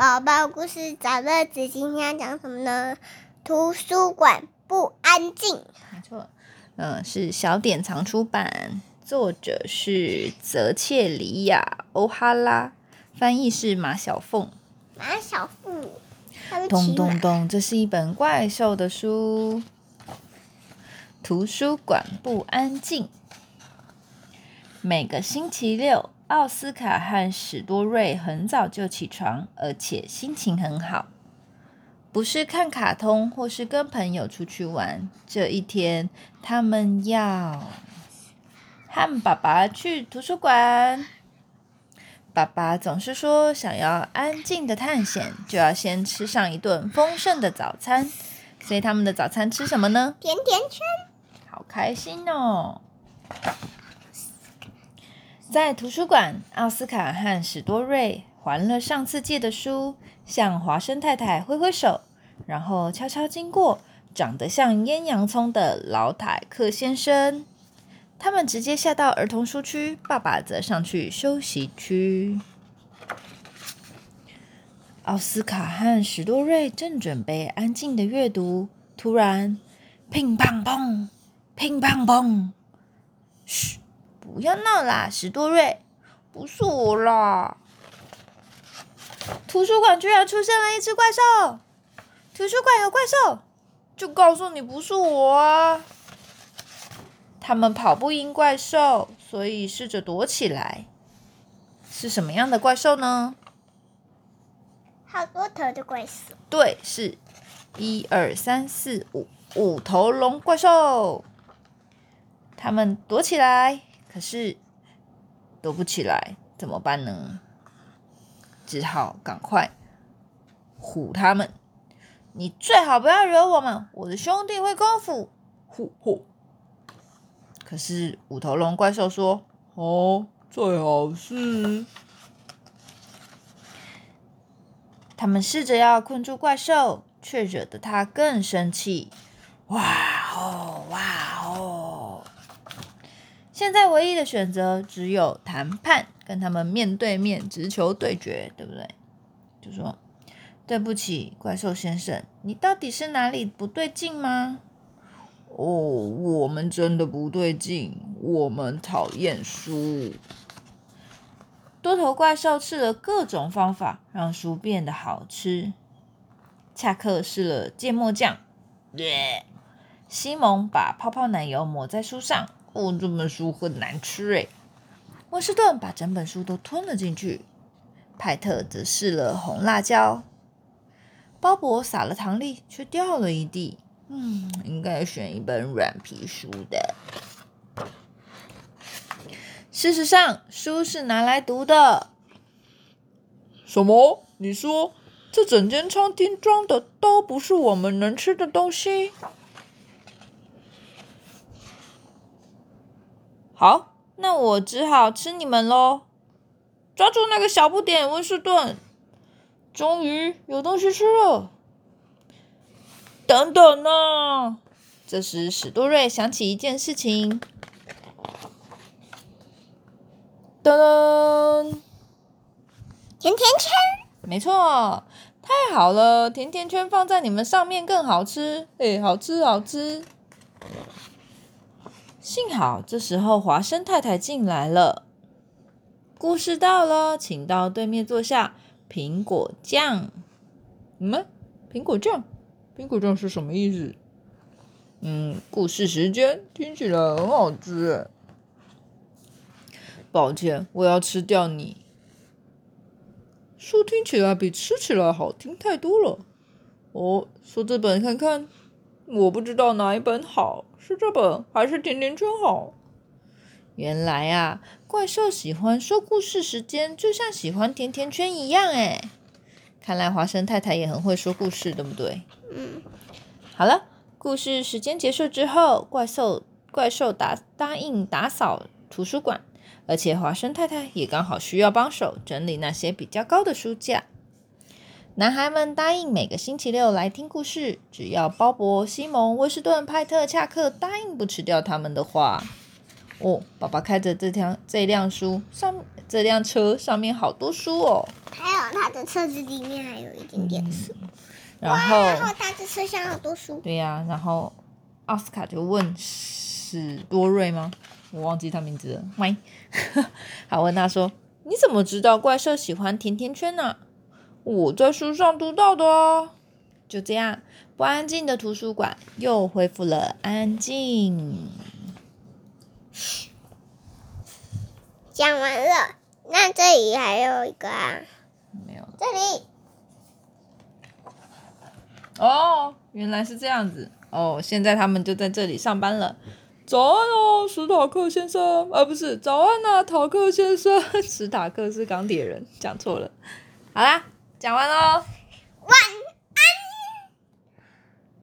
宝宝故事找乐子，今天要讲什么呢？图书馆不安静。没错，嗯，是小典藏出版，作者是泽切里亚·欧哈拉，翻译是马小凤。马小凤，咚。咚咚，这是一本怪兽的书。图书馆不安静。每个星期六，奥斯卡和史多瑞很早就起床，而且心情很好。不是看卡通，或是跟朋友出去玩。这一天，他们要和爸爸去图书馆。爸爸总是说，想要安静的探险，就要先吃上一顿丰盛的早餐。所以他们的早餐吃什么呢？甜甜圈。好开心哦！在图书馆，奥斯卡和史多瑞还了上次借的书，向华生太太挥挥手，然后悄悄经过长得像腌洋葱的老坦克先生。他们直接下到儿童书区，爸爸则上去休息区。奥斯卡和史多瑞正准备安静的阅读，突然，乒乓砰，乒乓砰！嘘，不要闹啦，史多瑞，不是我啦！图书馆居然出现了一只怪兽！图书馆有怪兽，就告诉你不是我啊！他们跑不赢怪兽，所以试着躲起来。是什么样的怪兽呢？好多头的怪兽。对，是一二三四五五头龙怪兽。他们躲起来，可是躲不起来，怎么办呢？只好赶快唬他们。你最好不要惹我们，我的兄弟会功夫。呼呼！可是五头龙怪兽说：“哦，最好是。”他们试着要困住怪兽，却惹得他更生气。哇哦，哇！现在唯一的选择只有谈判，跟他们面对面直球对决，对不对？就说对不起，怪兽先生，你到底是哪里不对劲吗？哦，我们真的不对劲，我们讨厌书。多头怪兽试了各种方法让书变得好吃。恰克试了芥末酱，耶！西蒙把泡泡奶油抹在书上，哦，这本书很难吃诶。温斯顿把整本书都吞了进去。派特则试了红辣椒。鲍勃撒了糖粒，却掉了一地。嗯，应该选一本软皮书的。事实上，书是拿来读的。什么？你说这整间餐厅装的都不是我们能吃的东西？好，那我只好吃你们喽！抓住那个小不点温士顿！终于有东西吃了。等等呢！这时史多瑞想起一件事情。噔噔，甜甜圈。没错，太好了！甜甜圈放在你们上面更好吃，哎，好吃好吃。幸好这时候华生太太进来了。故事到了，请到对面坐下。苹果酱，嗯，苹果酱，苹果酱是什么意思？嗯，故事时间听起来很好吃。抱歉，我要吃掉你。说听起来比吃起来好听太多了。哦，说这本看看，我不知道哪一本好，是这本还是甜甜圈好？原来啊，怪兽喜欢说故事时间，就像喜欢甜甜圈一样哎。看来华生太太也很会说故事，对不对？嗯，好了，故事时间结束之后，怪兽怪兽答答应打扫图书馆，而且华生太太也刚好需要帮手整理那些比较高的书架。男孩们答应每个星期六来听故事，只要鲍勃、西蒙、威士顿、派特、恰克答应不吃掉他们的话。哦，爸爸开着这辆这辆书上这辆车上面好多书哦。还有他的车子里面还有一点点书。然后，然后他的车上好多书。对呀，然后奥斯卡就问史多瑞吗？我忘记他名字了。喂，好问他说：“你怎么知道怪兽喜欢甜甜圈呢？”我在书上读到的哦。就这样，不安静的图书馆又恢复了安静。讲完了，那这里还有一个啊。没有。这里。哦，原来是这样子。哦，现在他们就在这里上班了。早安哦，史塔克先生。啊，不是，早安呐，塔克先生。史塔克是钢铁人，讲错了。好啦，讲完喽。